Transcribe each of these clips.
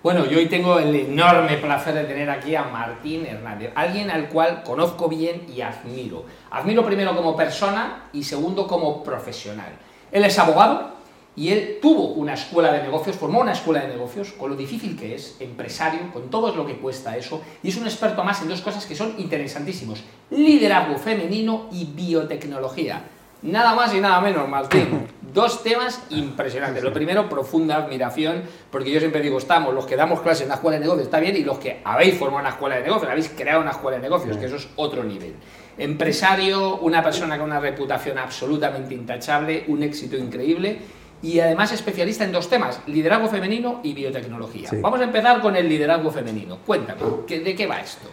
Bueno, yo hoy tengo el enorme placer de tener aquí a Martín Hernández, alguien al cual conozco bien y admiro. Admiro primero como persona y segundo como profesional. Él es abogado y él tuvo una escuela de negocios, formó una escuela de negocios, con lo difícil que es, empresario, con todo lo que cuesta eso, y es un experto más en dos cosas que son interesantísimos, liderazgo femenino y biotecnología. Nada más y nada menos, Martín. Dos temas impresionantes. Lo primero, profunda admiración, porque yo siempre digo, estamos los que damos clases en la escuela de negocios, está bien, y los que habéis formado una escuela de negocios, habéis creado una escuela de negocios, que eso es otro nivel. Empresario, una persona con una reputación absolutamente intachable, un éxito increíble, y además especialista en dos temas, liderazgo femenino y biotecnología. Vamos a empezar con el liderazgo femenino. Cuéntame, ¿de qué va esto?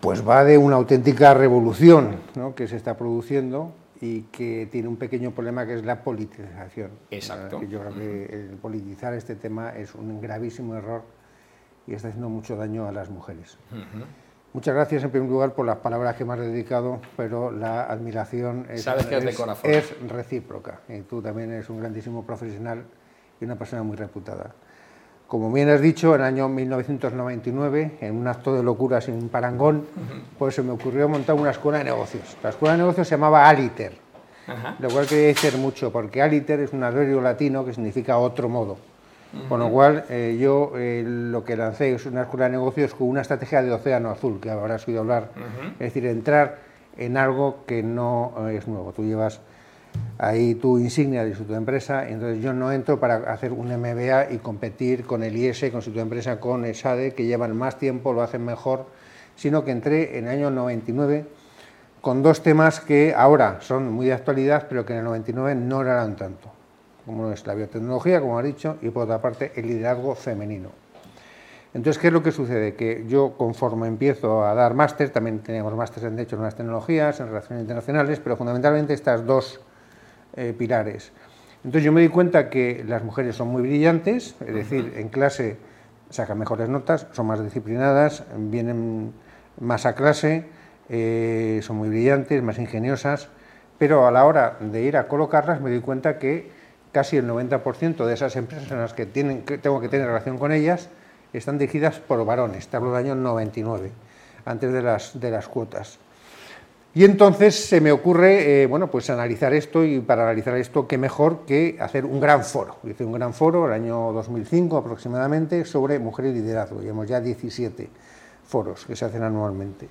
Pues va de una auténtica revolución que se está produciendo y que tiene un pequeño problema que es la politización. Exacto. Yo creo que el politizar este tema es un gravísimo error y está haciendo mucho daño a las mujeres. Muchas gracias en primer lugar por las palabras que me has dedicado, pero la admiración es, es, recíproca. Y tú también eres un grandísimo profesional y una persona muy reputada. Como bien has dicho, en el año 1999, en un acto de locura sin parangón, pues se me ocurrió montar una escuela de negocios. La escuela de negocios se llamaba Aliter, lo cual quería decir mucho, porque Aliter es un adverbio latino que significa otro modo. Con lo cual, eh, yo eh, lo que lancé es una escuela de negocios con una estrategia de océano azul, que habrás oído hablar. Es decir, entrar en algo que no eh, es nuevo. Tú llevas ahí tu insignia de tu empresa, entonces yo no entro para hacer un MBA y competir con el IS, con su empresa, con ESADE, que llevan más tiempo, lo hacen mejor, sino que entré en el año 99 con dos temas que ahora son muy de actualidad, pero que en el 99 no eran tanto, como es la biotecnología, como ha dicho, y por otra parte el liderazgo femenino. Entonces, ¿qué es lo que sucede? Que yo, conforme empiezo a dar máster, también teníamos másteres en Derecho, en las tecnologías, en relaciones internacionales, pero fundamentalmente estas dos eh, pilares. Entonces yo me di cuenta que las mujeres son muy brillantes, es decir, en clase sacan mejores notas, son más disciplinadas, vienen más a clase, eh, son muy brillantes, más ingeniosas, pero a la hora de ir a colocarlas me di cuenta que casi el 90% de esas empresas en las que, tienen, que tengo que tener relación con ellas están dirigidas por varones, te hablo del año 99, antes de las, de las cuotas. Y entonces se me ocurre, eh, bueno, pues analizar esto y para analizar esto, qué mejor que hacer un gran foro. Hice un gran foro el año 2005 aproximadamente sobre mujer y liderazgo. Llevamos ya 17 foros que se hacen anualmente.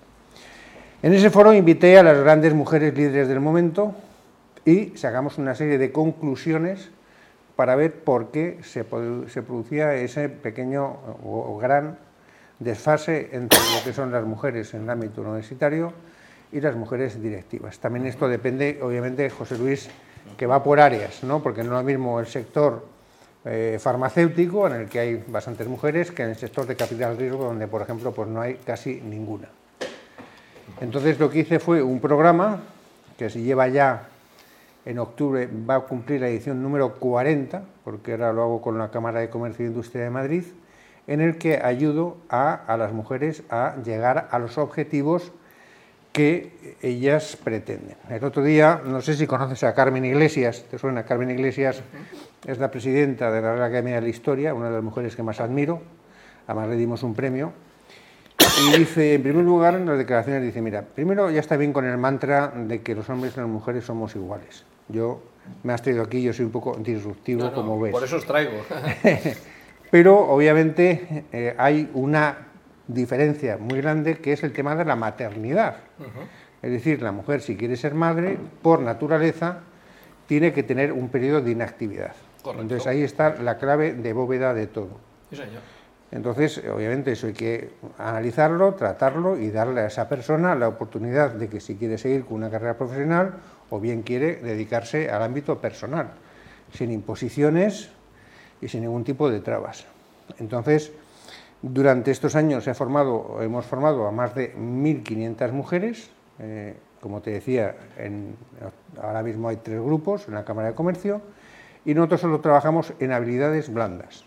En ese foro invité a las grandes mujeres líderes del momento y sacamos una serie de conclusiones para ver por qué se, producía ese pequeño o gran desfase entre lo que son las mujeres en el ámbito universitario y las mujeres directivas. También esto depende, obviamente, José Luis, que va por áreas, ¿no? porque no es lo mismo el sector eh, farmacéutico, en el que hay bastantes mujeres, que en el sector de capital riesgo, donde, por ejemplo, pues no hay casi ninguna. Entonces lo que hice fue un programa que se lleva ya en octubre, va a cumplir la edición número 40, porque ahora lo hago con la Cámara de Comercio e Industria de Madrid, en el que ayudo a, a las mujeres a llegar a los objetivos que ellas pretenden. El otro día, no sé si conoces a Carmen Iglesias, ¿te suena? Carmen Iglesias es la presidenta de la Real Academia de la Historia, una de las mujeres que más admiro, además le dimos un premio, y dice, en primer lugar, en las declaraciones dice, mira, primero ya está bien con el mantra de que los hombres y las mujeres somos iguales. Yo me has traído aquí, yo soy un poco disruptivo, como ves. Por eso os traigo. Pero obviamente eh, hay una diferencia muy grande que es el tema de la maternidad. Es decir, la mujer si quiere ser madre, por naturaleza, tiene que tener un periodo de inactividad. Entonces ahí está la clave de bóveda de todo. Entonces, obviamente, eso hay que analizarlo, tratarlo y darle a esa persona la oportunidad de que si quiere seguir con una carrera profesional o bien quiere dedicarse al ámbito personal, sin imposiciones y sin ningún tipo de trabas. Entonces, durante estos años formado, hemos formado a más de 1.500 mujeres. Eh, como te decía, ahora mismo hay tres grupos en la Cámara de Comercio y nosotros solo trabajamos en habilidades blandas.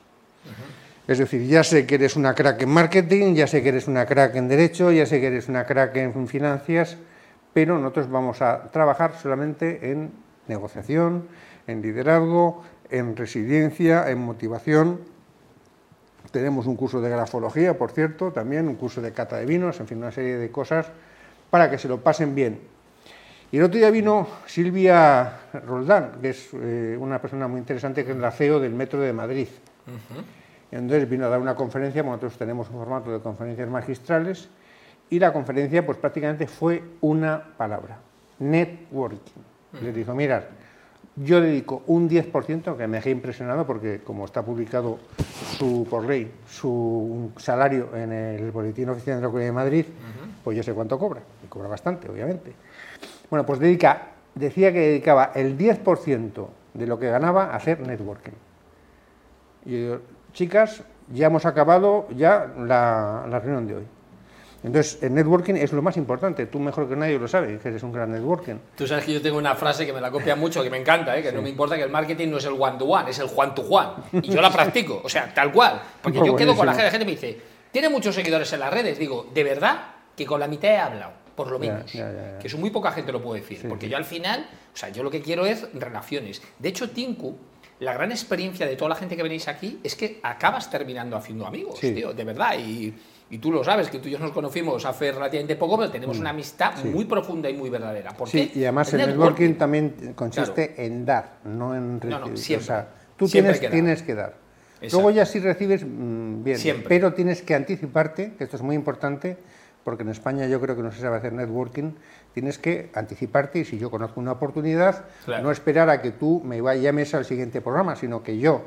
Es decir, ya sé que eres una crack en marketing, ya sé que eres una crack en derecho, ya sé que eres una crack en finanzas, pero nosotros vamos a trabajar solamente en negociación, en liderazgo, en resiliencia, en motivación Tenemos un curso de grafología, por cierto, también un curso de cata de vinos, en fin, una serie de cosas para que se lo pasen bien. Y el otro día vino Silvia Roldán, que es eh, una persona muy interesante, que es la CEO del Metro de Madrid. Entonces vino a dar una conferencia, nosotros tenemos un formato de conferencias magistrales, y la conferencia pues prácticamente fue una palabra, networking. Le dijo, mirad, yo dedico un 10%, que me dejé impresionado porque como está publicado su, por ley su salario en el Boletín Oficial de la Comunidad de Madrid, pues yo sé cuánto cobra, y cobra bastante, obviamente. Bueno, pues dedica, decía que dedicaba el 10% de lo que ganaba a hacer networking. Y yo digo, chicas, ya hemos acabado ya la reunión de hoy. Entonces, el networking es lo más importante. Tú mejor que nadie lo sabes, que eres un gran networking. Tú sabes que yo tengo una frase que me la copia mucho, que me encanta, ¿eh? que no me importa que el marketing no es el one-to-one, es el Juan-to-Juan. Y yo la practico, o sea, tal cual. Porque yo quedo con la gente, la gente me dice, tiene muchos seguidores en las redes. Digo, ¿de verdad? Que con la mitad he hablado, por lo menos. que eso muy poca gente lo puede decir. porque yo al final, o sea, yo lo que quiero es relaciones. De hecho, Tinku, la gran experiencia de toda la gente que venís aquí es que acabas terminando haciendo amigos, tío, de verdad. Y y tú lo sabes, que tú y yo nos conocimos hace relativamente poco, pero tenemos mm. una amistad muy profunda y muy verdadera. sí, y además el networking, también consiste en dar, no en recibir. No, siempre. O sea, tú tienes, que tienes que dar. Luego ya si recibes, mm, bien, pero tienes que anticiparte, que esto es muy importante, porque en España yo creo que no se sabe hacer networking, tienes que anticiparte y si yo conozco una oportunidad, no esperar a que tú me llames al siguiente programa, sino que yo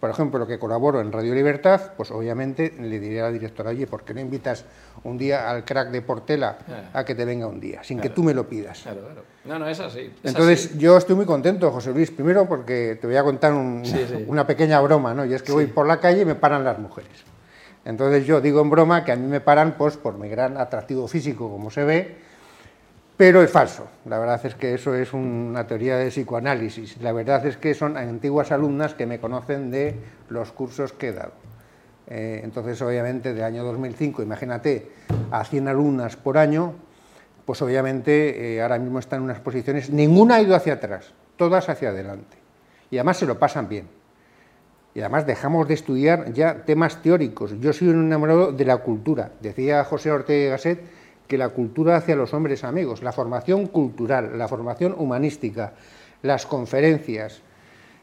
por ejemplo, lo que colaboro en Radio Libertad, pues obviamente le diré a la directora, oye, ¿por qué no invitas un día al crack de Portela a que te venga un día, sin que tú me lo pidas? Claro, claro. No, no, es así. Entonces, yo estoy muy contento, José Luis, primero porque te voy a contar una pequeña broma, ¿no? Y es que voy por la calle y me paran las mujeres. Entonces yo digo en broma que a mí me paran pues por mi gran atractivo físico, como se ve, pero es falso. La verdad es que eso es una teoría de psicoanálisis. La verdad es que son antiguas alumnas que me conocen de los cursos que he dado. Eh, entonces, obviamente, del año 2005, imagínate, a 100 alumnas por año, pues obviamente eh, ahora mismo están en unas posiciones, ninguna ha ido hacia atrás, todas hacia adelante. Y además se lo pasan bien. Y además dejamos de estudiar ya temas teóricos. Yo soy un enamorado de la cultura. Decía José Ortega Gasset que la cultura hacia los hombres amigos, la formación cultural, la formación humanística, las conferencias,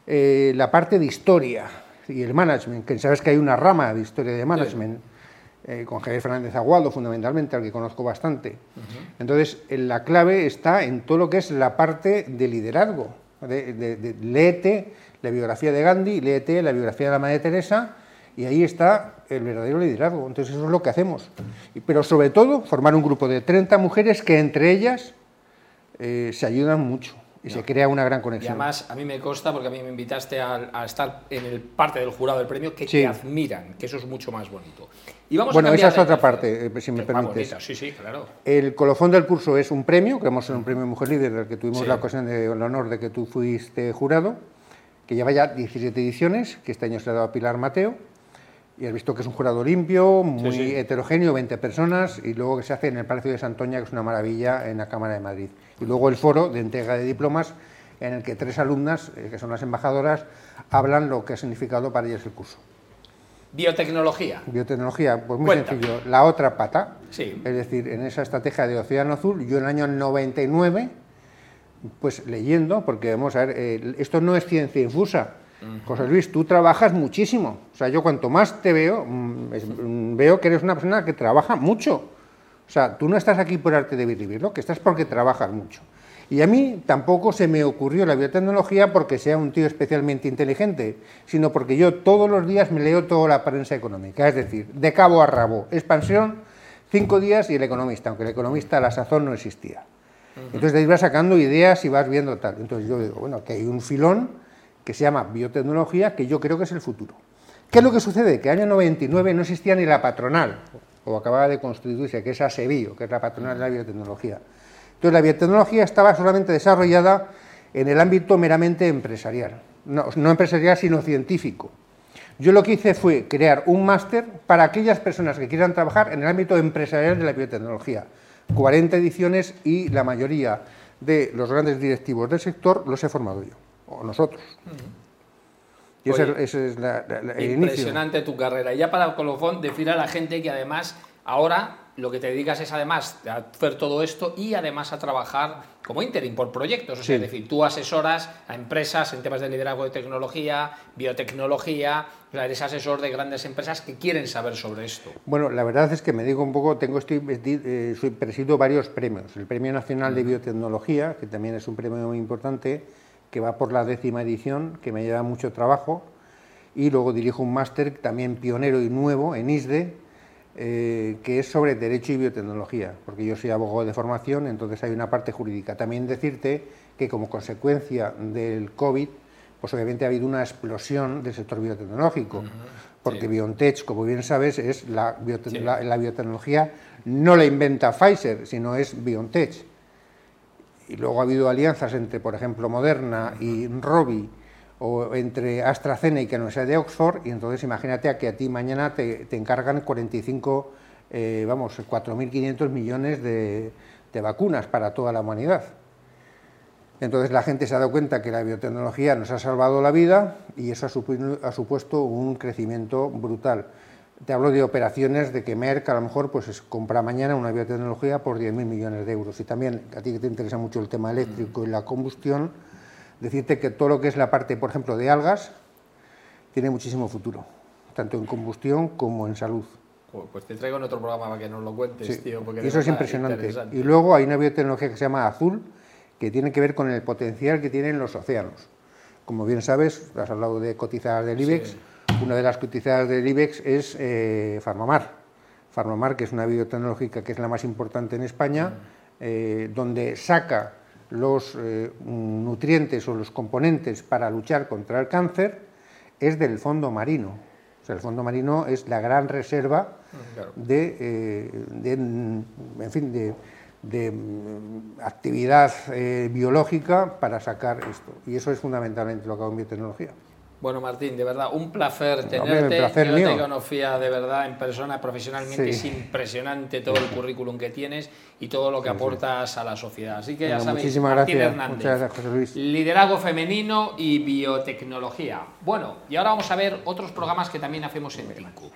eh, la parte de historia y el management, que sabes que hay una rama de historia de management, eh, con Javier Fernández Aguado fundamentalmente, al que conozco bastante. Entonces, la clave está en todo lo que es la parte de liderazgo. De, léete la biografía de Gandhi, léete la biografía de la Madre Teresa, y ahí está el verdadero liderazgo. Entonces eso es lo que hacemos. Pero sobre todo formar un grupo de 30 mujeres que entre ellas eh, se ayudan mucho y se crea una gran conexión. Y además a mí me consta, porque a mí me invitaste a, estar en el parte del jurado del premio, que te admiran, que eso es mucho más bonito. Y vamos bueno, esa es otra parte, eh, si me permites. Sí, sí, claro. El colofón del curso es un premio, que hemos en un premio Mujer Líder, del que tuvimos la ocasión de el honor de que tú fuiste jurado, que lleva ya 17 ediciones, que este año se le ha dado a Pilar Mateo y has visto que es un jurado limpio, muy heterogéneo, 20 personas, y luego que se hace en el Palacio de Santoña, que es una maravilla, en la Cámara de Madrid. Y luego el foro de entrega de diplomas, en el que tres alumnas, eh, que son las embajadoras, hablan lo que ha significado para ellas el curso. Biotecnología. Biotecnología, pues muy sencillo. La otra pata, es decir, en esa estrategia de Océano Azul, yo en el año 99, pues leyendo, porque vamos a ver, eh, esto no es ciencia infusa, José Luis, tú trabajas muchísimo. O sea, yo cuanto más te veo, mm, mm, veo que eres una persona que trabaja mucho. O sea, tú no estás aquí por arte de vivirlo, que estás porque trabajas mucho. Y a mí tampoco se me ocurrió la biotecnología porque sea un tío especialmente inteligente, sino porque yo todos los días me leo toda la prensa económica, es decir, de cabo a rabo, expansión, cinco días y el economista, aunque el economista a la sazón no existía. Entonces de ahí vas sacando ideas y vas viendo tal. Entonces yo digo, bueno, que hay un filón que se llama biotecnología, que yo creo que es el futuro. ¿Qué es lo que sucede? Que en el año 99 no existía ni la patronal, o acababa de constituirse, que es ASEBIO, que es la patronal de la biotecnología. Entonces la biotecnología estaba solamente desarrollada en el ámbito meramente empresarial, no, no empresarial sino científico. Yo lo que hice fue crear un máster para aquellas personas que quieran trabajar en el ámbito empresarial de la biotecnología. 40 ediciones y la mayoría de los grandes directivos del sector los he formado yo o nosotros. Y ese, es la, el Impresionante tu carrera. Y ya para colofón, decir a la gente que además ahora lo que te dedicas es además a hacer todo esto y además a trabajar como interim por proyectos. O sea, es decir, tú asesoras a empresas en temas de liderazgo de tecnología, biotecnología, eres asesor de grandes empresas que quieren saber sobre esto. Bueno, la verdad es que me digo un poco, tengo estoy, eh, soy, presido varios premios. El Premio Nacional de Biotecnología, que también es un premio muy importante, que va por la décima edición, que me lleva mucho trabajo, y luego dirijo un máster también pionero y nuevo en ISDE, eh, que es sobre Derecho y Biotecnología, porque yo soy abogado de formación, entonces hay una parte jurídica. También decirte que como consecuencia del COVID, pues obviamente ha habido una explosión del sector biotecnológico, porque BioNTech, como bien sabes, es la, la, biotecnología no la inventa Pfizer, sino es BioNTech. Y luego ha habido alianzas entre, por ejemplo, Moderna y Robi, o entre AstraZeneca y la Universidad de Oxford, y entonces imagínate a que a ti mañana te, encargan 45, eh, vamos, 4.500 millones de, vacunas para toda la humanidad. Entonces la gente se ha dado cuenta que la biotecnología nos ha salvado la vida y eso ha, supuesto un crecimiento brutal. Te hablo de operaciones de que Merck a lo mejor pues compra mañana una biotecnología por 10.000 millones de euros. Y también a ti que te interesa mucho el tema eléctrico y la combustión, decirte que todo lo que es la parte, por ejemplo, de algas, tiene muchísimo futuro, tanto en combustión como en salud. Pues te traigo en otro programa para que nos lo cuentes, tío. y eso es impresionante. Y luego hay una biotecnología que se llama Azul, que tiene que ver con el potencial que tienen los océanos. Como bien sabes, has hablado de cotizadas del IBEX. Una de las cotizadas del IBEX es eh, Farmamar. Farmamar, que es una biotecnológica que es la más importante en España, eh, donde saca los eh, nutrientes o los componentes para luchar contra el cáncer es del fondo marino. O sea, el fondo marino es la gran reserva de, eh, en fin, de, actividad eh, biológica para sacar esto. Y eso es fundamentalmente lo que hago en biotecnología. Bueno, Martín, de verdad, un placer tenerte. Yo te conocía de verdad en persona, profesionalmente. Es impresionante todo el currículum que tienes y todo lo que aportas a la sociedad. Así que ya sabéis, muchísimas Martín gracias. Hernández, Muchas gracias, José Luis. liderazgo femenino y biotecnología. Bueno, y ahora vamos a ver otros programas que también hacemos en Tinku.